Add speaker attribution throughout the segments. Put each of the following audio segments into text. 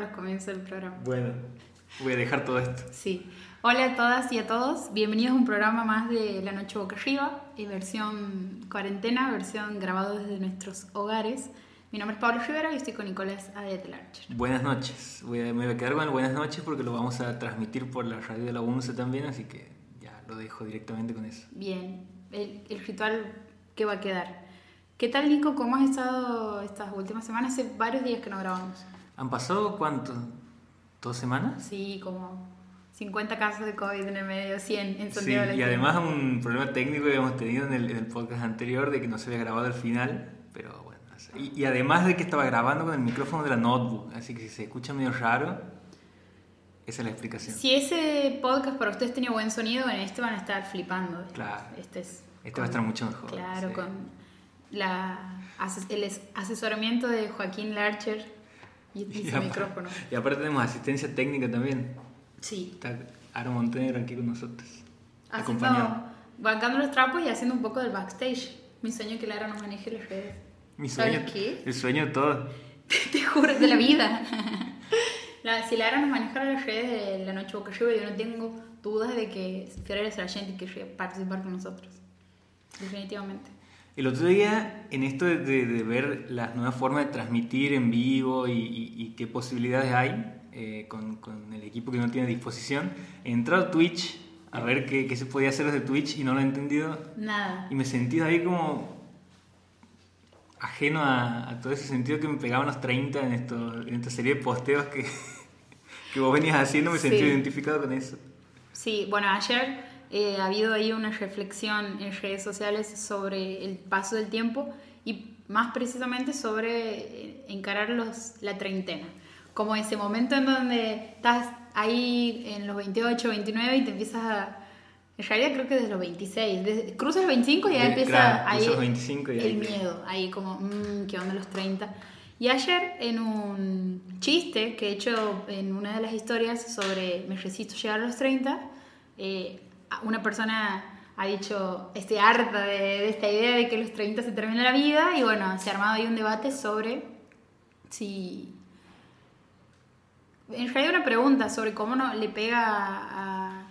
Speaker 1: Los comienzos del programa.
Speaker 2: Bueno, voy a dejar todo esto.
Speaker 1: Sí. Hola a todas y a todos. Bienvenidos a un programa más de La Noche Boca Arriba, en versión cuarentena, versión grabado desde nuestros hogares. Mi nombre es Pablo Rivera y estoy con Nicolás Adet
Speaker 2: Buenas noches. Voy a, me voy a quedar con el buenas noches porque lo vamos a transmitir por la radio de la UNCE también, así que ya lo dejo directamente con eso.
Speaker 1: Bien, el, el ritual que va a quedar. ¿Qué tal, Nico? ¿Cómo has estado estas últimas semanas? Hace varios días que no grabamos.
Speaker 2: ¿Han pasado cuánto? ¿Dos semanas?
Speaker 1: Sí, como 50 casos de COVID en el medio, 100 en
Speaker 2: Santiago sí, Y además un problema técnico que habíamos tenido en el, podcast anterior de que no se había grabado al final, pero bueno. Y, y, además de que estaba grabando con el micrófono de la notebook, así que si se escucha medio raro, esa es la explicación.
Speaker 1: Si ese podcast para ustedes tenía buen sonido, en este van a estar flipando.
Speaker 2: Claro. Este, es este va a estar mucho mejor.
Speaker 1: Claro, con la, el asesoramiento de Joaquín Larcher y, y, micrófono.
Speaker 2: Y aparte tenemos asistencia técnica también.
Speaker 1: Sí.
Speaker 2: Está Aaron Montenegro aquí con nosotros.
Speaker 1: Acompañado. Bancando los trapos y haciendo un poco del backstage. Mi sueño es que Lara nos maneje las redes.
Speaker 2: Mi sueño. qué? El sueño de todo.
Speaker 1: Te juro, de la vida. si Lara nos manejara las redes de la noche boca arriba, yo no tengo dudas de que Fiorella Sargenti querría participar con nosotros. Definitivamente.
Speaker 2: El otro día, en esto de, ver las nuevas formas de transmitir en vivo y, qué posibilidades hay eh, con, el equipo que no tiene a disposición, he entrado a Twitch a ver qué, se podía hacer desde Twitch y no lo he entendido.
Speaker 1: Nada.
Speaker 2: Y me sentí ahí como ajeno a, todo ese sentido que me pegaban los 30 en, esto, en esta serie de posteos que, que vos venías haciendo, me sentí identificado con eso.
Speaker 1: Sí, bueno, ayer eh, ha habido ahí una reflexión en redes sociales sobre el paso del tiempo y más precisamente sobre eh, encarar los, la treintena. Como ese momento en donde estás ahí en los 28, 29 y te empiezas a... En realidad creo que desde los 26. Desde, cruzas los 25 y ya empieza ahí, el miedo. Ahí como, mmm, ¿qué onda los 30? Y ayer en un chiste que he hecho en una de las historias sobre me resisto a llegar a los 30, eh, una persona ha dicho, estoy harta de, esta idea de que los 30 se termina la vida y bueno, se ha armado ahí un debate sobre si... En realidad una pregunta sobre cómo no le pega a,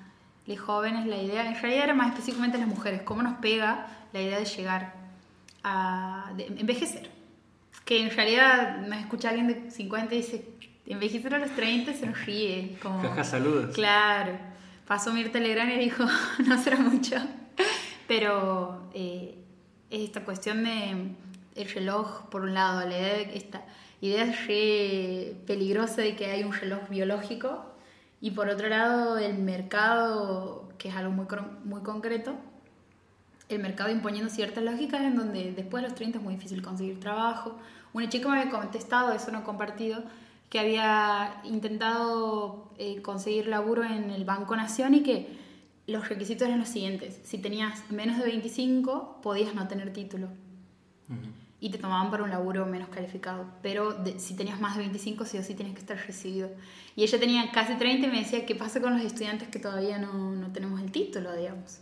Speaker 1: los jóvenes la idea, en realidad era más específicamente a las mujeres, cómo nos pega la idea de llegar a envejecer. Que en realidad me escucha alguien de 50 y dice, envejecer a los 30 se nos ríe. Como,
Speaker 2: Caja saludos.
Speaker 1: Claro pasó Mirta Legrand y dijo, no será mucho. Pero eh, esta cuestión de el reloj, por un lado, la idea de esta idea re peligrosa de que hay un reloj biológico, y por otro lado, el mercado, que es algo muy, muy concreto, el mercado imponiendo ciertas lógicas en donde después de los 30 es muy difícil conseguir trabajo. Una chica me había contestado, eso no compartido, que había intentado eh, conseguir laburo en el Banco Nación y que los requisitos eran los siguientes. Si tenías menos de 25, podías no tener título. Y te tomaban para un laburo menos calificado. Pero si tenías más de 25, sí o sí tenías que estar recibido. Y ella tenía casi 30 y me decía, ¿qué pasa con los estudiantes que todavía no, no tenemos el título, digamos?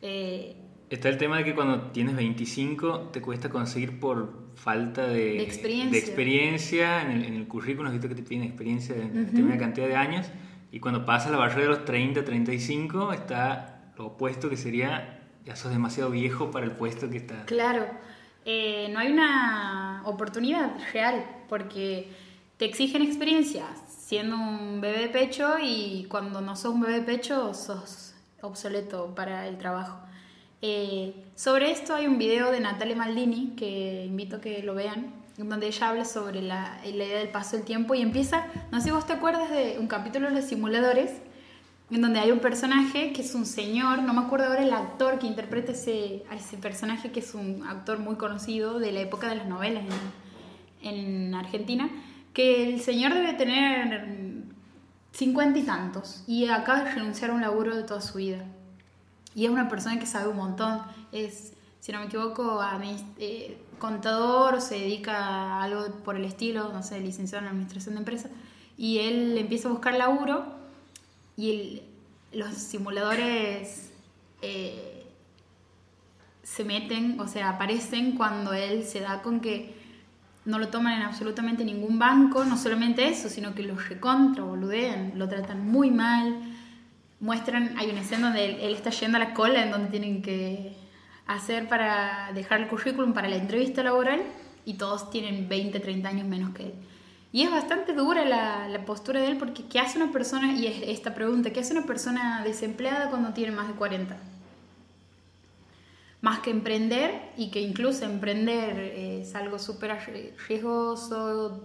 Speaker 2: Eh, Está el tema de que cuando tienes 25 te cuesta conseguir por falta de, experiencia, En, el, en el currículum, visto que te piden experiencia de determinada cantidad de años, y cuando pasa la barrera de los 30, 35, está lo opuesto que sería, ya sos demasiado viejo para el puesto que está.
Speaker 1: Claro, eh, no hay una oportunidad real, porque te exigen experiencia siendo un bebé de pecho y cuando no sos un bebé de pecho sos obsoleto para el trabajo. Eh, sobre esto hay un video de Natalia Maldini que invito a que lo vean, donde ella habla sobre la, idea del paso del tiempo y empieza, no sé si vos te acuerdas de un capítulo de los simuladores, en donde hay un personaje que es un señor, no me acuerdo ahora el actor que interpreta ese, a ese personaje, que es un actor muy conocido de la época de las novelas en, en Argentina, que el señor debe tener cincuenta y tantos y acaba de renunciar a un laburo de toda su vida. Y es una persona que sabe un montón. Es, si no me equivoco, eh, contador, se dedica a algo por el estilo, no sé, licenciado en administración de empresas. Y él empieza a buscar laburo y los simuladores eh, se meten, o sea, aparecen cuando él se da con que no lo toman en absolutamente ningún banco, no solamente eso, sino que lo recontra, boludean, lo tratan muy mal. Muestran, hay una escena donde él, está yendo a la cola en donde tienen que hacer para dejar el currículum para la entrevista laboral y todos tienen 20, 30 años menos que él. Y es bastante dura la, la, postura de él porque ¿qué hace una persona, y es esta pregunta, ¿qué hace una persona desempleada cuando tiene más de 40? Más que emprender y que incluso emprender es algo súper riesgoso,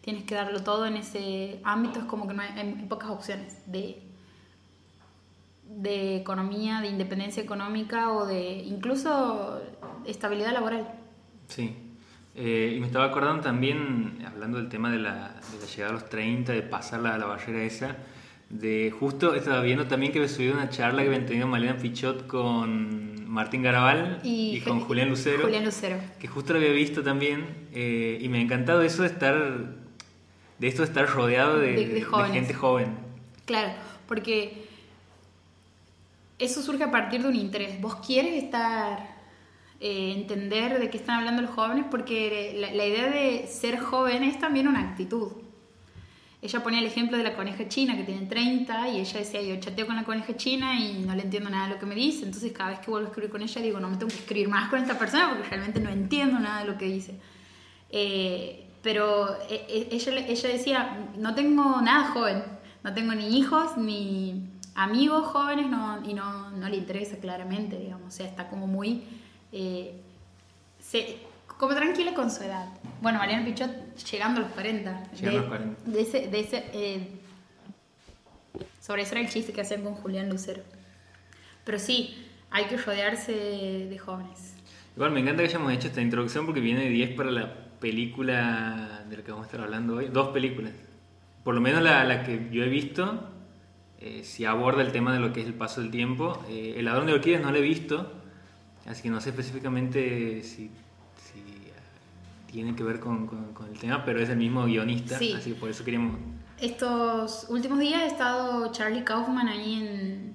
Speaker 1: tienes que darlo todo en ese ámbito, es como que no hay, hay pocas opciones de, de economía, de independencia económica o de incluso estabilidad laboral.
Speaker 2: Sí, eh, y me estaba acordando también, hablando del tema de la, llegada a los 30, de pasar la, la barrera esa, de justo estaba viendo también que me subido una charla que habían tenido Malena Pichot con Martín Garabal y, con Julián Lucero,
Speaker 1: Julián Lucero.
Speaker 2: Que justo lo había visto también eh, y me ha encantado eso de estar, de esto de estar rodeado de, de gente joven.
Speaker 1: Claro, porque eso surge a partir de un interés. Vos quieres estar eh, entender de qué están hablando los jóvenes, porque la, idea de ser joven es también una actitud. Ella ponía el ejemplo de la coneja china que tiene 30 y ella decía, yo chateo con la coneja china y no le entiendo nada de lo que me dice, entonces cada vez que vuelvo a escribir con ella digo, no me tengo que escribir más con esta persona porque realmente no entiendo nada de lo que dice. Eh, pero eh, ella, ella decía, no tengo nada joven, no tengo ni hijos ni amigos jóvenes no, y no, no le interesa claramente, digamos, o sea, está como muy eh, se, como tranquila con su edad. Bueno, Mariana Pichot llegando a los 40.
Speaker 2: Llegando de, a los 40.
Speaker 1: De ese, de ese, eh, sobre eso era el chiste que hacían con Julián Lucero. Pero sí, hay que rodearse de, jóvenes.
Speaker 2: Igual me encanta que hayamos hecho esta introducción porque viene de 10 para la película de la que vamos a estar hablando hoy. Dos películas. Por lo menos la, la que yo he visto, eh, si aborda el tema de lo que es el paso del tiempo. Eh, el ladrón de orquídeas no lo he visto, Así que no sé específicamente si, tiene que ver con, el tema, pero es el mismo guionista, así que por eso queríamos...
Speaker 1: Estos últimos días ha estado Charlie Kaufman ahí en,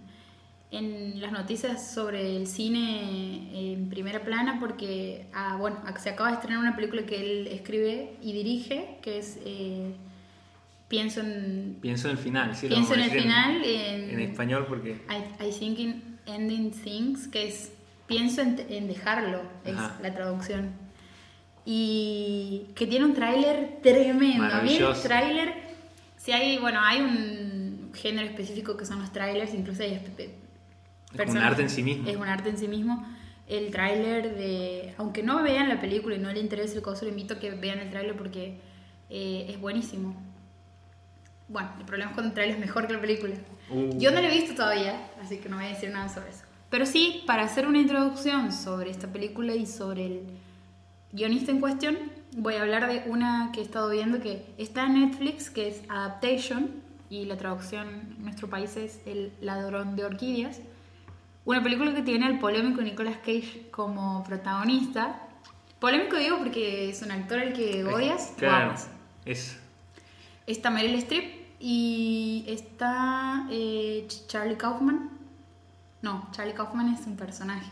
Speaker 1: en las noticias sobre el cine en primera plana porque ah, bueno, se acaba de estrenar una película que él escribe y dirige, que es... Eh, pienso en...
Speaker 2: Pienso en el final, sí.
Speaker 1: Pienso en el final. En,
Speaker 2: en, español porque...
Speaker 1: I, I think in ending things, que es pienso en, dejarlo, es la traducción. Y que tiene un tráiler tremendo. A mí el tráiler, si hay, bueno, hay un género específico que son los trailers, incluso hay
Speaker 2: es un arte en sí mismo.
Speaker 1: Es un arte en sí mismo. El tráiler de, aunque no vean la película y no le interese el coso, le invito a que vean el tráiler porque eh, es buenísimo. Bueno, el problema es cuando el tráiler es mejor que la película. Uh. Yo no lo he visto todavía, así que no voy a decir nada sobre eso. Pero sí, para hacer una introducción sobre esta película y sobre el guionista en cuestión, voy a hablar de una que he estado viendo que está en Netflix, que es Adaptation, y la traducción en nuestro país es El ladrón de orquídeas. Una película que tiene al polémico Nicolas Cage como protagonista. Polémico digo porque es un actor al que odias
Speaker 2: claro, es.
Speaker 1: Está Meryl Streep y está eh, Charlie Kaufman no, Charlie Kaufman es un personaje.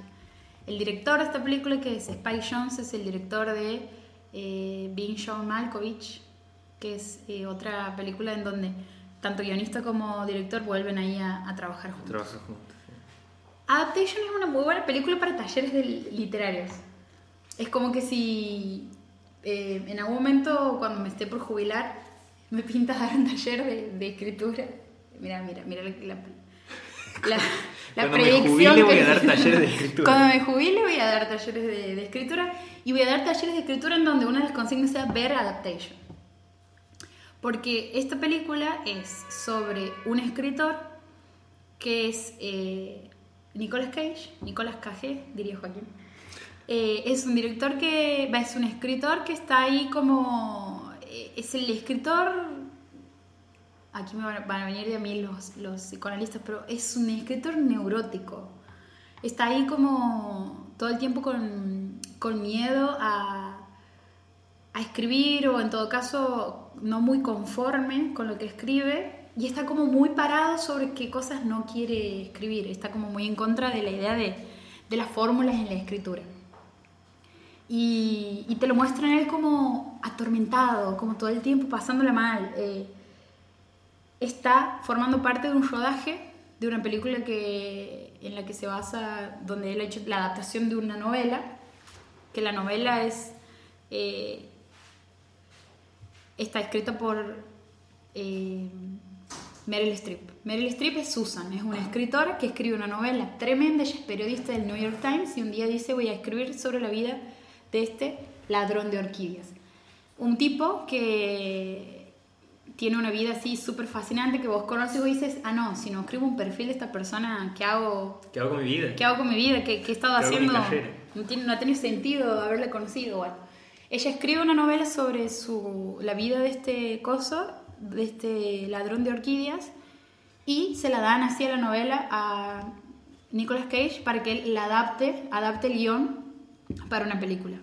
Speaker 1: El director de esta película, que es Spike Jones, es el director de eh, Being John Malkovich, que es eh, otra película en donde tanto guionista como director vuelven ahí a, trabajar juntos.
Speaker 2: Trabajar juntos.
Speaker 1: Adaptation es una muy buena película para talleres literarios. Es como que si eh, en algún momento, cuando me esté por jubilar, me pinta dar un taller de, escritura. Mira, mira, mira la, la,
Speaker 2: Cuando me jubile voy a dar talleres de escritura.
Speaker 1: Cuando me jubile voy a dar talleres de, escritura y voy a dar talleres de escritura en donde una de las consignas sea ver adaptation. Porque esta película es sobre un escritor que es eh, Nicolas Cage, Nicolas Cage, diría Joaquín. Eh, es un director que, es un escritor que está ahí como, es el escritor aquí me van a venir de mí los, los psicoanalistas, pero es un escritor neurótico. Está ahí como todo el tiempo con, con miedo a, a escribir o en todo caso no muy conforme con lo que escribe y está como muy parado sobre qué cosas no quiere escribir, está como muy en contra de la idea de, de las fórmulas en la escritura. Y, y, te lo muestran él como atormentado, como todo el tiempo pasándole mal. Eh, está formando parte de un rodaje de una película que, en la que se basa, donde él ha hecho la adaptación de una novela, que la novela es... Eh, está escrita por eh, Meryl Streep. Meryl Streep es Susan, es una escritora que escribe una novela tremenda, ella es periodista del New York Times y un día dice voy a escribir sobre la vida de este ladrón de orquídeas. Un tipo que tiene una vida así súper fascinante que vos conoces y dices, ah, no, si no escribo un perfil de esta persona, ¿qué hago?
Speaker 2: ¿Qué hago con mi vida?
Speaker 1: ¿Qué hago con mi vida? ¿Qué, qué he estado haciendo? No, tiene, no ha tenido sentido haberle conocido. Bueno, ella escribe una novela sobre su, la vida de este coso, de este ladrón de orquídeas, y se la dan así a la novela a Nicolas Cage para que él la adapte, adapte el guion para una película.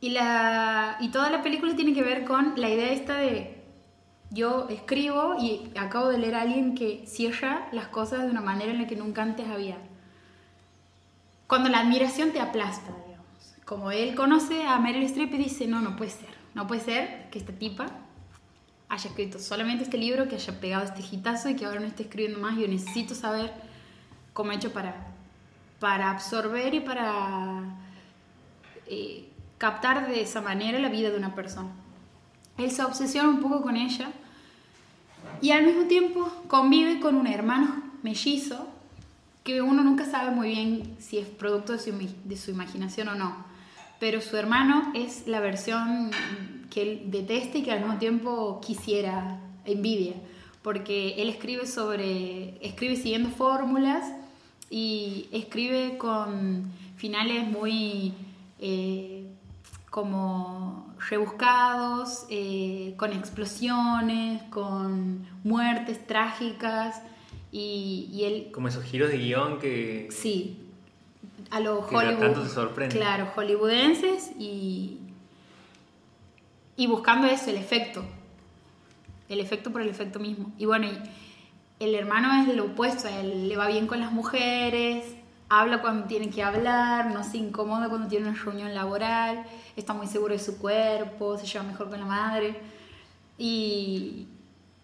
Speaker 1: Y, la, y toda la película tiene que ver con la idea esta de yo escribo y acabo de leer a alguien que cierra las cosas de una manera en la que nunca antes había. Cuando la admiración te aplasta, digamos. Como él conoce a Meryl Streep y dice, no, no puede ser. No puede ser que esta tipa haya escrito solamente este libro, que haya pegado este hitazo y que ahora no esté escribiendo más. Yo necesito saber cómo he hecho para, para absorber y para eh, captar de esa manera la vida de una persona. Él se obsesiona un poco con ella y al mismo tiempo convive con un hermano mellizo que uno nunca sabe muy bien si es producto de su, imaginación o no. Pero su hermano es la versión que él detesta y que al mismo tiempo quisiera, envidia, porque él escribe sobre, escribe siguiendo fórmulas y escribe con finales muy eh, como rebuscados, eh, con explosiones, con muertes trágicas y, él...
Speaker 2: Como esos giros de guion que...
Speaker 1: Sí, a los Hollywood... Claro, hollywoodenses y, y buscando eso, el efecto. El efecto por el efecto mismo. Y bueno, el hermano es lo opuesto, a él le va bien con las mujeres, habla cuando tiene que hablar, no se incomoda cuando tiene una reunión laboral, está muy seguro de su cuerpo, se lleva mejor con la madre. Y,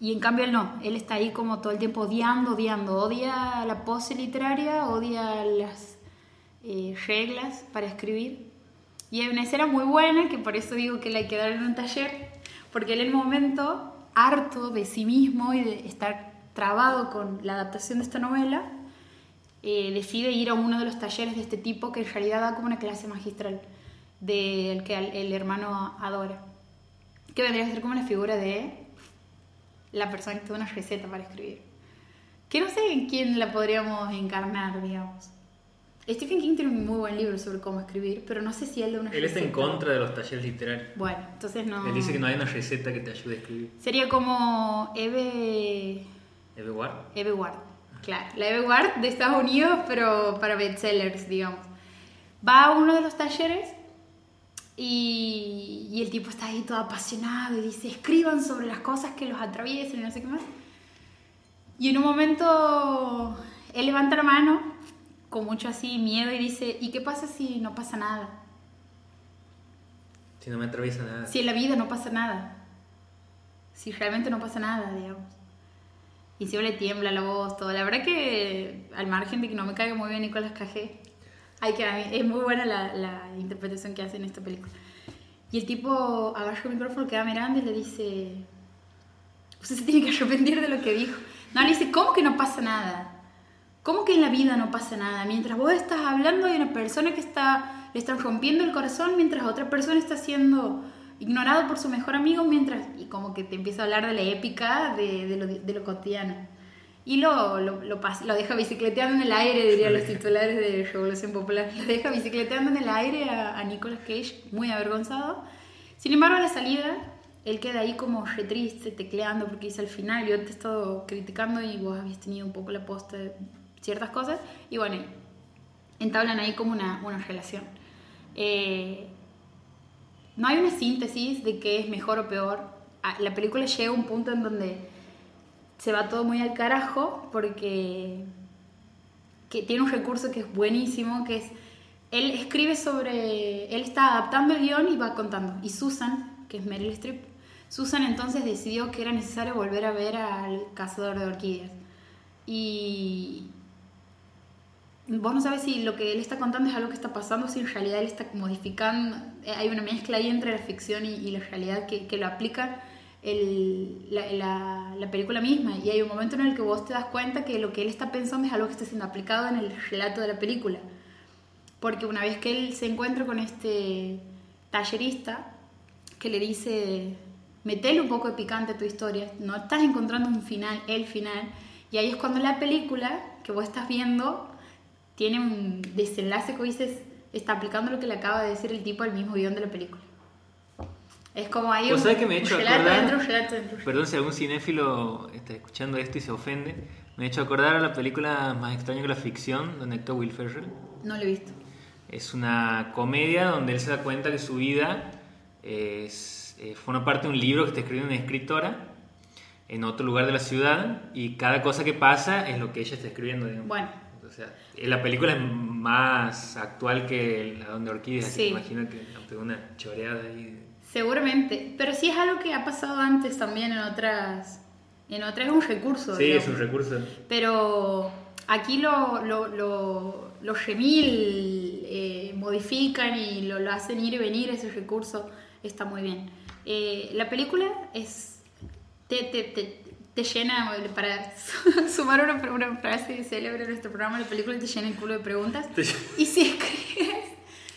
Speaker 1: y en cambio él no, él está ahí como todo el tiempo odiando, odiando, odia la pose literaria, odia las eh, reglas para escribir. Y hay una escena muy buena, que por eso digo que le hay que dar en un taller, porque en el momento, harto de sí mismo y de estar trabado con la adaptación de esta novela, eh, decide ir a uno de los talleres de este tipo que en realidad da como una clase magistral del que el hermano adora. Que vendría a ser como la figura de la persona que tiene una receta para escribir. Que no sé en quién la podríamos encarnar, digamos. Stephen King tiene un muy buen libro sobre cómo escribir, pero no sé si él
Speaker 2: de
Speaker 1: una
Speaker 2: Él está en contra de los talleres literarios.
Speaker 1: Bueno, entonces no...
Speaker 2: Él dice que no hay una receta que te ayude a escribir.
Speaker 1: Sería como Eve...
Speaker 2: Eve Ward.
Speaker 1: Eve Ward. Claro, la Eve Ward de Estados Unidos, pero para bestsellers, digamos. Va a uno de los talleres y, y, el tipo está ahí todo apasionado y dice, escriban sobre las cosas que los atraviesan y no sé qué más. Y en un momento él levanta la mano con mucho así miedo y dice, ¿y qué pasa si no pasa nada?
Speaker 2: Si no me atraviesa nada.
Speaker 1: Si en la vida no pasa nada. Si realmente no pasa nada, digamos. Y si le tiembla la voz, todo. La verdad que, al margen de que no me caiga muy bien Nicolás Cajé, hay que, es muy buena la, la, interpretación que hace en esta película. Y el tipo agarra el micrófono, queda mirando y le dice, usted se tiene que arrepentir de lo que dijo. No, le dice, ¿cómo que no pasa nada? ¿Cómo que en la vida no pasa nada? Mientras vos estás hablando hay una persona que está, le están rompiendo el corazón mientras otra persona está siendo ignorado por su mejor amigo mientras, y como que te empieza a hablar de la épica de, de, lo, de lo, cotidiano. Y lo, lo, lo, lo, deja bicicleteando en el aire, dirían los titulares de Revolución Popular. Lo deja bicicleteando en el aire a, a Nicolas Cage, muy avergonzado. Sin embargo, a la salida, él queda ahí como re triste, tecleando, porque dice al final, yo te he estado criticando y vos habías tenido un poco la posta de ciertas cosas. Y bueno, entablan ahí como una, una relación. Eh, no hay una síntesis de qué es mejor o peor. Ah, la película llega a un punto en donde se va todo muy al carajo porque que tiene un recurso que es buenísimo, que es él escribe sobre, él está adaptando el guion y va contando. Y Susan, que es Meryl Streep, Susan entonces decidió que era necesario volver a ver al cazador de orquídeas. Y vos no sabes si lo que él está contando es algo que está pasando, si en realidad él está modificando, eh, hay una mezcla ahí entre la ficción y, la realidad que, que lo aplica el, la, la, película misma. Y hay un momento en el que vos te das cuenta que lo que él está pensando es algo que está siendo aplicado en el relato de la película. Porque una vez que él se encuentra con este tallerista que le dice, metele un poco de picante a tu historia, no estás encontrando un final, el final, y ahí es cuando la película que vos estás viendo tiene un desenlace que dices, está aplicando lo que le acaba de decir el tipo al mismo guion de la película. Es como ahí
Speaker 2: un, que me he hecho acordar, Perdón si algún cinéfilo está escuchando esto y se ofende. Me he hecho acordar a la película Más extraña que la ficción, donde actúa Will Ferrell.
Speaker 1: No lo he visto.
Speaker 2: Es una comedia donde él se da cuenta que su vida es, eh, forma parte de un libro que está escribiendo una escritora en otro lugar de la ciudad y cada cosa que pasa es lo que ella está escribiendo.
Speaker 1: Bueno.
Speaker 2: O sea, la película es más actual que la donde Orquídea, sí. imagino que pegó una choreada ahí.
Speaker 1: Seguramente, pero sí es algo que ha pasado antes también en otras... En otras es un recurso.
Speaker 2: Sí, es un recurso.
Speaker 1: Pero aquí lo, lo, lo, los remil eh, modifican y lo, lo, hacen ir y venir, ese recurso está muy bien. Eh, la película es te, te, te, te llena, para sumar una, una, frase célebre de nuestro programa, la película te llena el culo de preguntas. Y si escribes,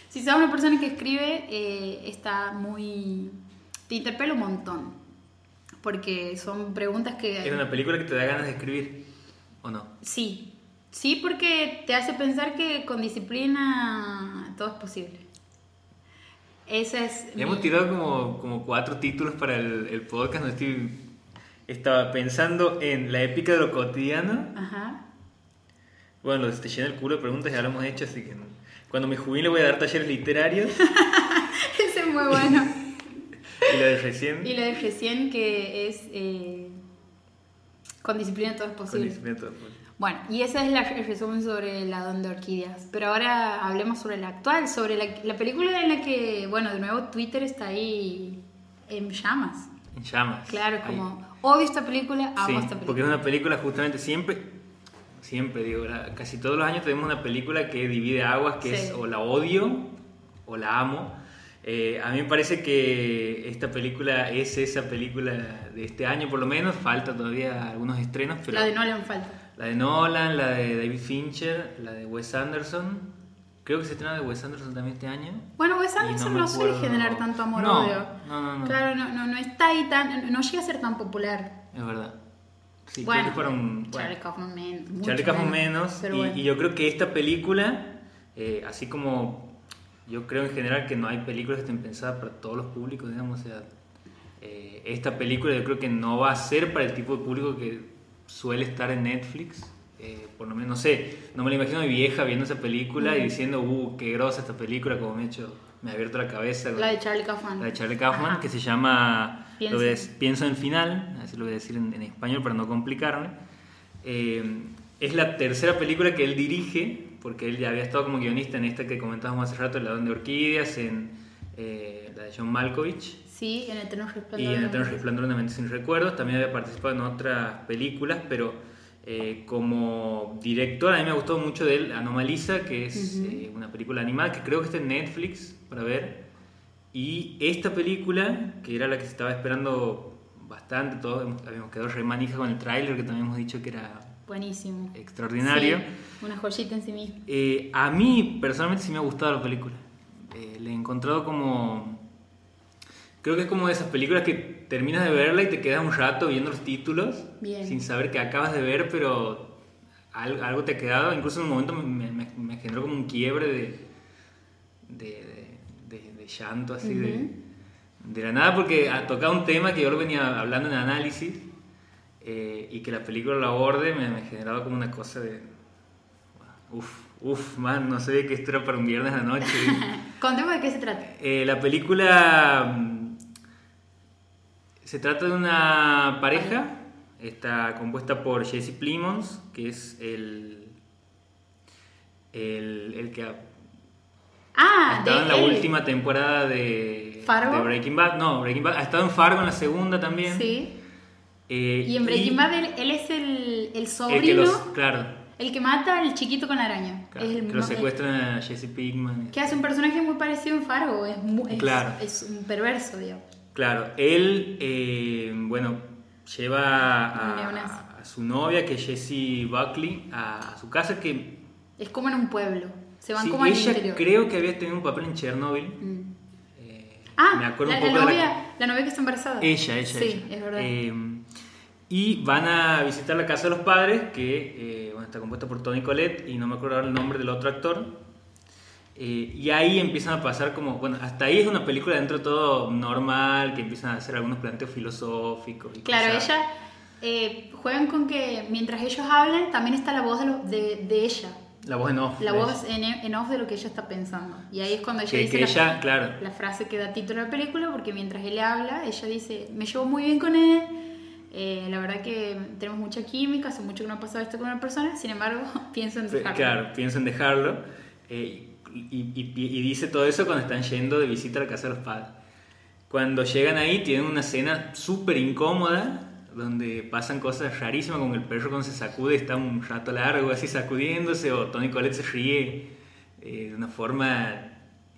Speaker 1: si sos una persona que escribe, eh, está muy... te interpela un montón. Porque son preguntas que...
Speaker 2: ¿Es una película que te da ganas de escribir o no?
Speaker 1: Sí, Sí, porque te hace pensar que con disciplina todo es posible. Esa es.
Speaker 2: Hemos tirado como, como, cuatro títulos para el, el podcast. No estoy, estaba pensando en la épica de lo cotidiano. Ajá. Bueno, te llena el culo de preguntas, ya lo hemos hecho, así que cuando me jubile voy a dar talleres literarios.
Speaker 1: Ese es muy bueno.
Speaker 2: y la de recién.
Speaker 1: Y la de recién que es eh, con disciplina todo es posible. Con disciplina todo es posible. Bueno, y ese es el resumen sobre la Don de Orquídeas. Pero ahora hablemos sobre la actual, sobre la, película en la que, bueno, de nuevo Twitter está ahí en llamas.
Speaker 2: En llamas.
Speaker 1: Claro, como odio esta película, amo esta película.
Speaker 2: Porque es una película justamente siempre, siempre digo, casi todos los años tenemos una película que divide aguas, que es o la odio o la amo. Eh, a mí me parece que esta película es esa película de este año por lo menos, falta todavía algunos estrenos. Pero...
Speaker 1: La de Nolan falta.
Speaker 2: La de Nolan, la de David Fincher, la de Wes Anderson. Creo que se estrena de Wes Anderson también este año.
Speaker 1: Bueno, Wes Anderson no, suele generar tanto amor
Speaker 2: no, No, no, no.
Speaker 1: Claro, no, no, no está ahí tan. No llega a ser tan popular.
Speaker 2: Es verdad.
Speaker 1: Sí, bueno, creo que fueron. Charlie Kaufman menos.
Speaker 2: Charlie Kaufman menos. y, yo creo que esta película, eh, así como yo creo en general que no hay películas que estén pensadas para todos los públicos, digamos, o sea, eh, esta película yo creo que no va a ser para el tipo de público que suele estar en Netflix. Eh, por lo menos, no sé, no me la imagino mi vieja viendo esa película y diciendo, uh, qué grosa esta película, como me ha hecho, me ha abierto la cabeza.
Speaker 1: La de Charlie Kaufman.
Speaker 2: La de Charlie Kaufman, que se llama Pienso, en final, así lo voy a decir en, español para no complicarme. Eh, es la tercera película que él dirige, porque él ya había estado como guionista en esta que comentábamos hace rato, La Don de Orquídeas, en eh, la de John Malkovich.
Speaker 1: Sí, en Eterno Resplandor.
Speaker 2: Y en Eterno Resplandor de Mente Sin Recuerdos. También había participado en otras películas, pero eh, como director a mí me ha gustado mucho de él Anomaliza, que es eh, una película animada que creo que está en Netflix para ver. Y esta película, que era la que se estaba esperando bastante, todos habíamos quedado remanija con el tráiler que también hemos dicho que era
Speaker 1: buenísimo,
Speaker 2: extraordinario.
Speaker 1: una joyita en sí misma.
Speaker 2: Eh, a mí personalmente sí me ha gustado la película. le he encontrado como Creo que es como de esas películas que terminas de verla y te quedas un rato viendo los títulos sin saber que acabas de ver, pero algo, te ha quedado. Incluso en un momento me, generó como un quiebre de, de, llanto, así de, de la nada, porque tocado un tema que yo lo venía hablando en análisis eh, y que la película lo aborde me, me generaba como una cosa de. Uf, uf, man, no sé que esto era para un viernes a la noche.
Speaker 1: Contemos de qué se trata.
Speaker 2: Eh, la película se trata de una pareja, está compuesta por Jesse Plimons, que es el, el, que
Speaker 1: Ah,
Speaker 2: ha estado en la última temporada de,
Speaker 1: ¿Fargo?
Speaker 2: Breaking Bad. No, Breaking Bad. Ha estado en Fargo en la segunda también.
Speaker 1: Sí. Eh, y en Breaking Bad él, es el, el sobrino.
Speaker 2: El que claro.
Speaker 1: El que mata al chiquito con araña.
Speaker 2: es el, que lo secuestran a Jesse Pinkman.
Speaker 1: Que hace un personaje muy parecido en Fargo. Es, muy, claro. es, un perverso, digamos.
Speaker 2: Claro, él, eh, bueno, lleva a, su novia, que es Jessie Buckley, a, su casa que...
Speaker 1: Es como en un pueblo, se van
Speaker 2: sí,
Speaker 1: como
Speaker 2: al ella creo que había tenido un papel en Chernobyl. Mm.
Speaker 1: Eh, ah, me acuerdo la, un poco novia, la... la... novia que está embarazada.
Speaker 2: Ella, ella.
Speaker 1: Sí, es verdad.
Speaker 2: Eh, y van a visitar la casa de los padres, que bueno, está compuesta por Tony Collette y no me acuerdo ahora el nombre del otro actor. Eh, y ahí empiezan a pasar como, bueno, hasta ahí es una película dentro de todo normal, que empiezan a hacer algunos planteos filosóficos. Y
Speaker 1: claro, ella, eh, juegan con que mientras ellos hablan, también está la voz de, de, ella.
Speaker 2: La voz en off.
Speaker 1: La voz en, off de lo que ella está pensando. Y ahí es cuando ella dice
Speaker 2: la,
Speaker 1: claro. la frase que da título a la película, porque mientras él habla, ella dice, me llevo muy bien con él, eh, la verdad que tenemos mucha química, hace mucho que no ha pasado esto con una persona, sin embargo, pienso en dejarlo.
Speaker 2: Claro, pienso en dejarlo. Eh, y, dice todo eso cuando están yendo de visita a la casa de los padres. Cuando llegan ahí tienen una escena súper incómoda donde pasan cosas rarísimas como el perro cuando se sacude está un rato largo así sacudiéndose o Tony Colette se ríe eh, de una forma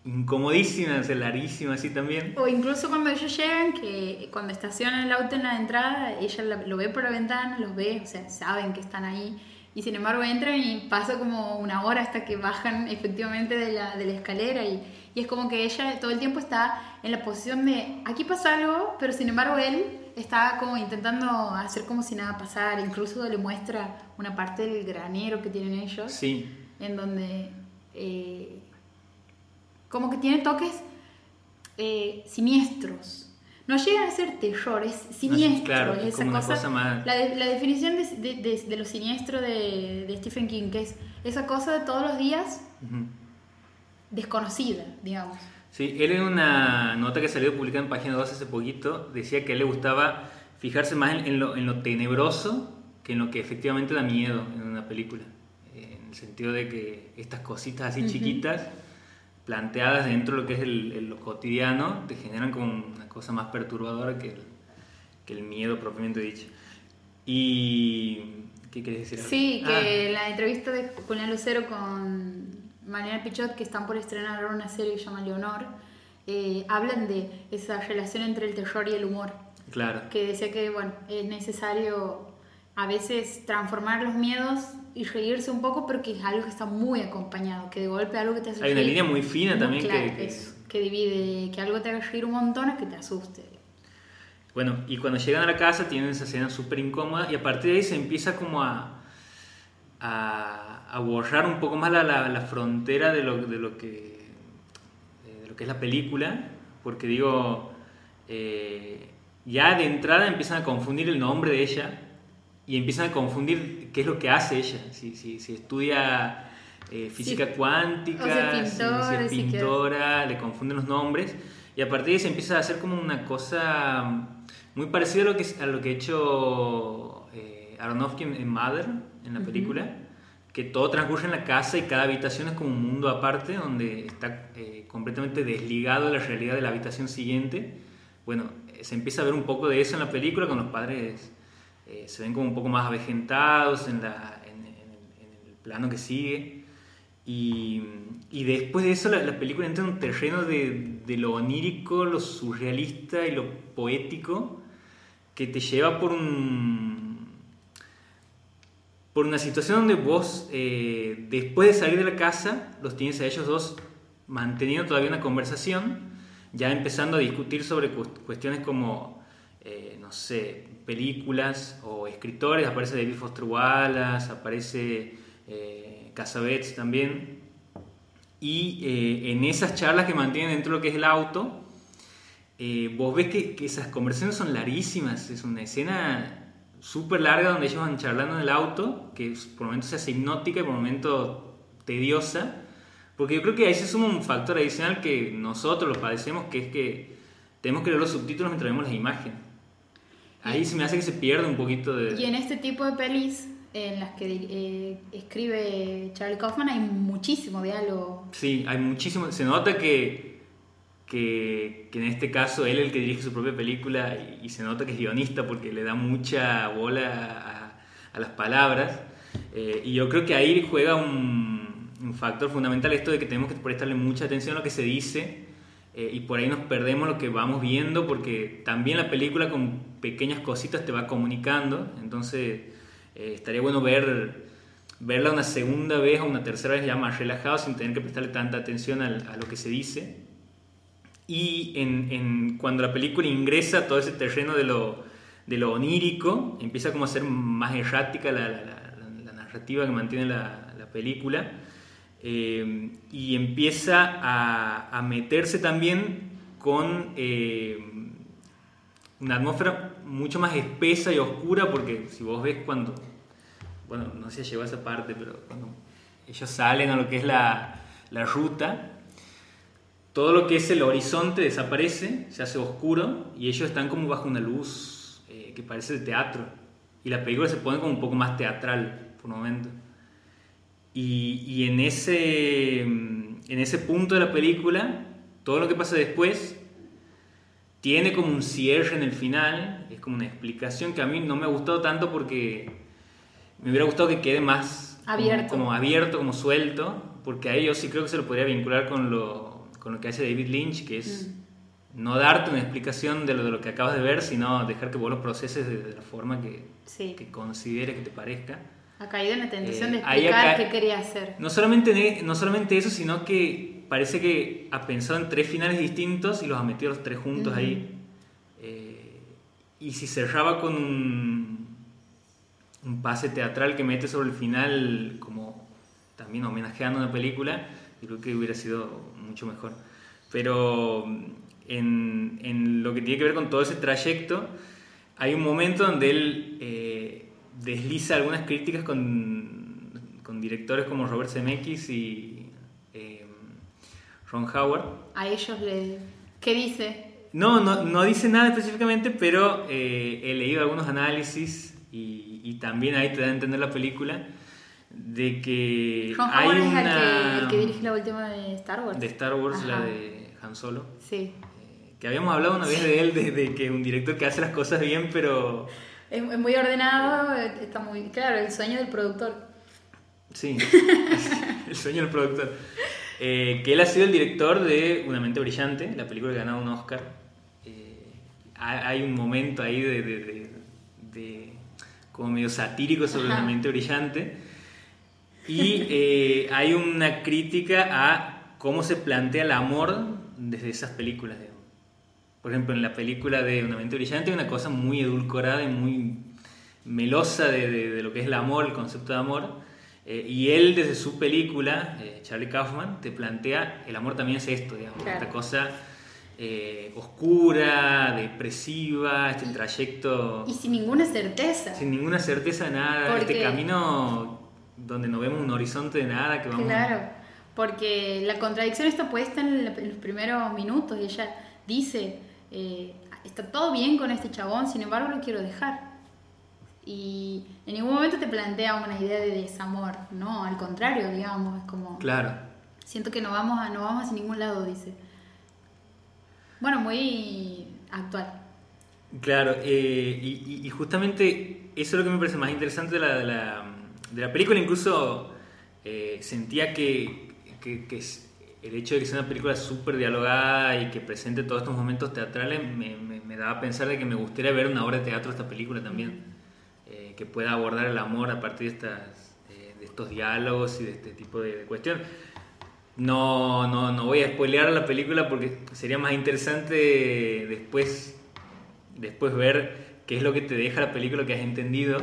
Speaker 2: incomodísima, larguísima así también.
Speaker 1: O incluso cuando ellos llegan, que cuando estacionan el auto en la entrada, ella lo ve por la ventana, los ve, o sea, saben que están ahí y sin embargo entran y pasa como una hora hasta que bajan efectivamente de la, de la escalera y, y, es como que ella todo el tiempo está en la posición de aquí pasa algo, pero sin embargo él está como intentando hacer como si nada pasara, incluso le muestra una parte del granero que tienen ellos,
Speaker 2: sí.
Speaker 1: en donde eh, como que tiene toques eh, siniestros no llega a ser terror, es siniestro.
Speaker 2: claro, es esa cosa, más...
Speaker 1: la, la, definición de, de, de, lo siniestro de, Stephen King, que es esa cosa de todos los días desconocida, digamos.
Speaker 2: Sí, él en una nota que salió publicada en Página 2 hace poquito, decía que a él le gustaba fijarse más en, lo, en lo tenebroso que en lo que efectivamente da miedo en una película. En el sentido de que estas cositas así chiquitas planteadas dentro de lo que es el, lo cotidiano, te generan como una cosa más perturbadora que el, que el miedo propiamente dicho. Y... ¿Qué querés decir?
Speaker 1: Sí, que ah. la entrevista de Julián Lucero con Mariana Pichot, que están por estrenar una serie que se llama Leonor, eh, hablan de esa relación entre el terror y el humor.
Speaker 2: Claro.
Speaker 1: Que decía que, bueno, es necesario a veces transformar los miedos y reírse un poco, pero que es algo que está muy acompañado, que de golpe algo que te hace
Speaker 2: Hay una línea muy fina también
Speaker 1: que, que, divide, que algo te haga reír un montón es que te asuste.
Speaker 2: Bueno, y cuando llegan a la casa tienen esa escena súper incómoda y a partir de ahí se empieza como a, a, a borrar un poco más la, la, frontera de lo, de, lo que, de lo que es la película, porque digo, eh, ya de entrada empiezan a confundir el nombre de ella y empiezan a confundir qué es lo que hace ella, si, si, si estudia eh, física cuántica, si, es pintora, le confunden los nombres, y a partir de ahí se empieza a hacer como una cosa muy parecida a lo que, a lo que ha hecho eh, Aronofsky en, Mother, en la película, que todo transcurre en la casa y cada habitación es como un mundo aparte, donde está eh, completamente desligado de la realidad de la habitación siguiente. Bueno, se empieza a ver un poco de eso en la película con los padres eh, se ven como un poco más avejentados en, el plano que sigue. Y, después de eso la, la, película entra en un terreno de, de, lo onírico, lo surrealista y lo poético que te lleva por un por una situación donde vos eh, después de salir de la casa los tienes a ellos dos manteniendo todavía una conversación ya empezando a discutir sobre cuestiones como eh, no sé películas o escritores, aparece David Foster aparece eh, Casabets también. Y eh, en esas charlas que mantienen dentro de lo que es el auto, eh, vos ves que, que, esas conversaciones son larguísimas, es una escena súper larga donde ellos van charlando en el auto, que por momentos se hace hipnótica y por momentos tediosa, porque yo creo que ahí se suma un factor adicional que nosotros lo padecemos, que es que tenemos que leer los subtítulos mientras vemos las imágenes. Ahí se me hace que se pierde un poquito de...
Speaker 1: Y en este tipo de pelis en las que eh, escribe Charlie Kaufman hay muchísimo diálogo.
Speaker 2: Sí, hay muchísimo. Se nota que, que, en este caso él es el que dirige su propia película y, se nota que es guionista porque le da mucha bola a, las palabras. Eh, y yo creo que ahí juega un, un, factor fundamental esto de que tenemos que prestarle mucha atención a lo que se dice. Eh, y por ahí nos perdemos lo que vamos viendo porque también la película con pequeñas cositas te va comunicando. Entonces eh, estaría bueno ver, verla una segunda vez o una tercera vez ya más relajado sin tener que prestarle tanta atención a, lo que se dice. Y en, cuando la película ingresa a todo ese terreno de lo, de lo onírico, empieza como a ser más errática la, narrativa que mantiene la, película. Eh, y empieza a, a, meterse también con eh, una atmósfera mucho más espesa y oscura, porque si vos ves cuando, bueno, no sé si llegó a esa parte, pero cuando ellos salen a lo que es la, la ruta, todo lo que es el horizonte desaparece, se hace oscuro y ellos están como bajo una luz eh, que parece de teatro. Y la película se pone como un poco más teatral por un momento. Y, y en, ese, en ese punto de la película, todo lo que pasa después tiene como un cierre en el final, es como una explicación que a mí no me ha gustado tanto porque me hubiera gustado que quede más
Speaker 1: abierto,
Speaker 2: como, abierto, como suelto, porque a ellos sí creo que se lo podría vincular con lo, con lo que hace David Lynch, que es mm. no darte una explicación de lo, de lo que acabas de ver, sino dejar que vos lo proceses de, la forma que, que consideres que te parezca.
Speaker 1: Ha caído en la tentación de eh, explicar qué quería hacer.
Speaker 2: No solamente, no solamente eso, sino que parece que ha pensado en tres finales distintos y los ha metido los tres juntos ahí. Eh, y si cerraba con un, un, pase teatral que mete sobre el final, como también homenajeando una película, yo creo que hubiera sido mucho mejor. Pero en, en, lo que tiene que ver con todo ese trayecto, hay un momento donde él eh, desliza algunas críticas con, con directores como Robert Zemeckis y Ron Howard.
Speaker 1: ¿A ellos le... ¿Qué dice?
Speaker 2: No, no, no dice nada específicamente, pero eh, he leído algunos análisis y, y, también ahí te da a entender la película de que
Speaker 1: Ron
Speaker 2: hay
Speaker 1: Howard una... es el que, dirige la última de Star Wars.
Speaker 2: De Star Wars, la de Han Solo.
Speaker 1: Sí. Eh,
Speaker 2: que habíamos hablado una vez de él, de, de, que un director que hace las cosas bien, pero...
Speaker 1: Es, es muy ordenado, está muy... Claro, el sueño del productor.
Speaker 2: Sí, el sueño del productor. Eh, que él ha sido el director de Una mente brillante, la película que ha ganado un Oscar. Eh, hay un momento ahí de, como medio satírico sobre Una mente brillante. Y eh, hay una crítica a cómo se plantea el amor desde esas películas. Por ejemplo, en la película de Una mente brillante hay una cosa muy edulcorada y muy melosa de lo que es el amor, el concepto de amor eh, y él, desde su película, eh, Charlie Kaufman, te plantea el amor también es esto, digamos, esta cosa eh, oscura, depresiva, este trayecto.
Speaker 1: Y sin ninguna certeza.
Speaker 2: Sin ninguna certeza de nada, este camino donde no vemos un horizonte de nada que vamos.
Speaker 1: Claro, porque la contradicción está puesta en, los primeros minutos y ella dice: está todo bien con este chabón, sin embargo lo quiero dejar y en ningún momento te plantea una idea de desamor, no, al contrario, digamos, es como...
Speaker 2: Claro.
Speaker 1: Siento que no vamos a, no vamos a ningún lado, dice. Bueno, muy actual.
Speaker 2: Claro, eh, y, justamente eso es lo que me parece más interesante de la, de la, de la película, incluso eh, sentía que, que, que, el hecho de que sea una película súper dialogada y que presente todos estos momentos teatrales me, me, me, daba a pensar de que me gustaría ver una obra de teatro esta película también que pueda abordar el amor a partir de, estas, de estos diálogos y de este tipo de, cuestiones. No, no, no voy a spoilear la película porque sería más interesante después, después ver qué es lo que te deja la película que has entendido.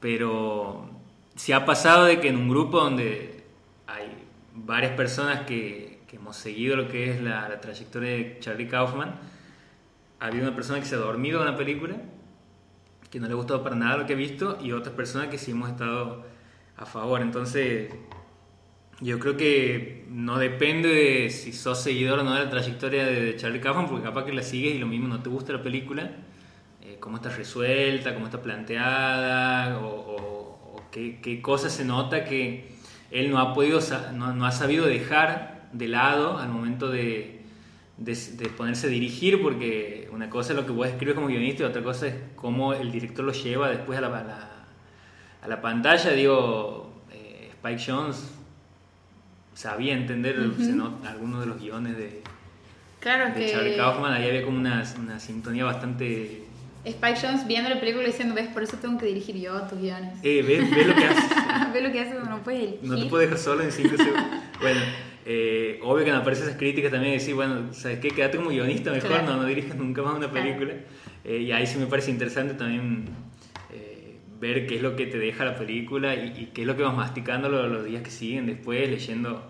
Speaker 2: Pero si ha pasado de que en un grupo donde hay varias personas que, que hemos seguido lo que es la, la, trayectoria de Charlie Kaufman, ha habido una persona que se ha dormido en la película que no le ha gustado para nada lo que he visto y otras personas que sí hemos estado a favor. Entonces, yo creo que no depende de si sos seguidor o no de la trayectoria de Charlie Kaufman, porque capaz que la sigues y lo mismo no te gusta la película, eh, cómo está resuelta, cómo está planteada, o, qué, qué cosas se nota que él no ha podido, no, no ha sabido dejar de lado al momento de, de, ponerse a dirigir, porque una cosa es lo que vos escribes como guionista y otra cosa es cómo el director lo lleva después a la, a la, pantalla. Digo, eh, Spike Jones sabía entender algunos de los guiones de,
Speaker 1: claro que...
Speaker 2: Charlie Kaufman, ahí había como una, una sintonía bastante
Speaker 1: Spike Jones viendo la película diciendo, ves, por eso tengo que dirigir yo tus guiones.
Speaker 2: Eh, ves, lo que hace.
Speaker 1: ves lo que hace no puedes elegir.
Speaker 2: No te puedes dejar solo en 5 segundos. bueno, eh, obvio que me aparecen esas críticas también de decir, bueno, ¿sabes qué? Quédate como guionista mejor, no, no dirijas nunca más una película. Eh, y ahí sí me parece interesante también eh, ver qué es lo que te deja la película y, qué es lo que vas masticando los, los, días que siguen después, leyendo.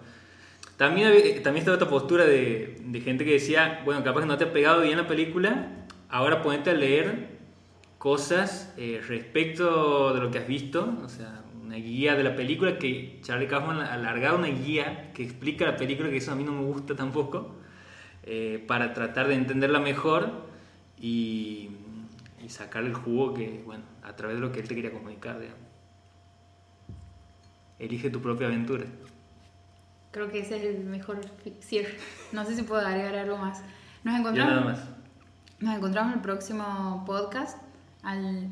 Speaker 2: También, también está otra postura de, de gente que decía, bueno, capaz que no te ha pegado bien la película, ahora ponete a leer cosas respecto de lo que has visto, o sea, una guía de la película que Charlie Kaufman ha alargado una guía que explica la película, que eso a mí no me gusta tampoco, eh, para tratar de entenderla mejor y, y, sacar el jugo que, bueno, a través de lo que él te quería comunicar, Elige tu propia aventura.
Speaker 1: Creo que ese es el mejor cierre. No sé si puedo agregar algo más. Nos encontramos,
Speaker 2: nada más.
Speaker 1: Nos encontramos en el próximo podcast. Al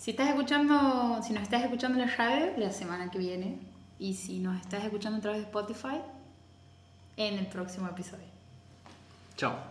Speaker 1: si estás escuchando, si nos estás escuchando en la radio, la semana que viene. Y si nos estás escuchando a través de Spotify, en el próximo episodio.
Speaker 2: Chao.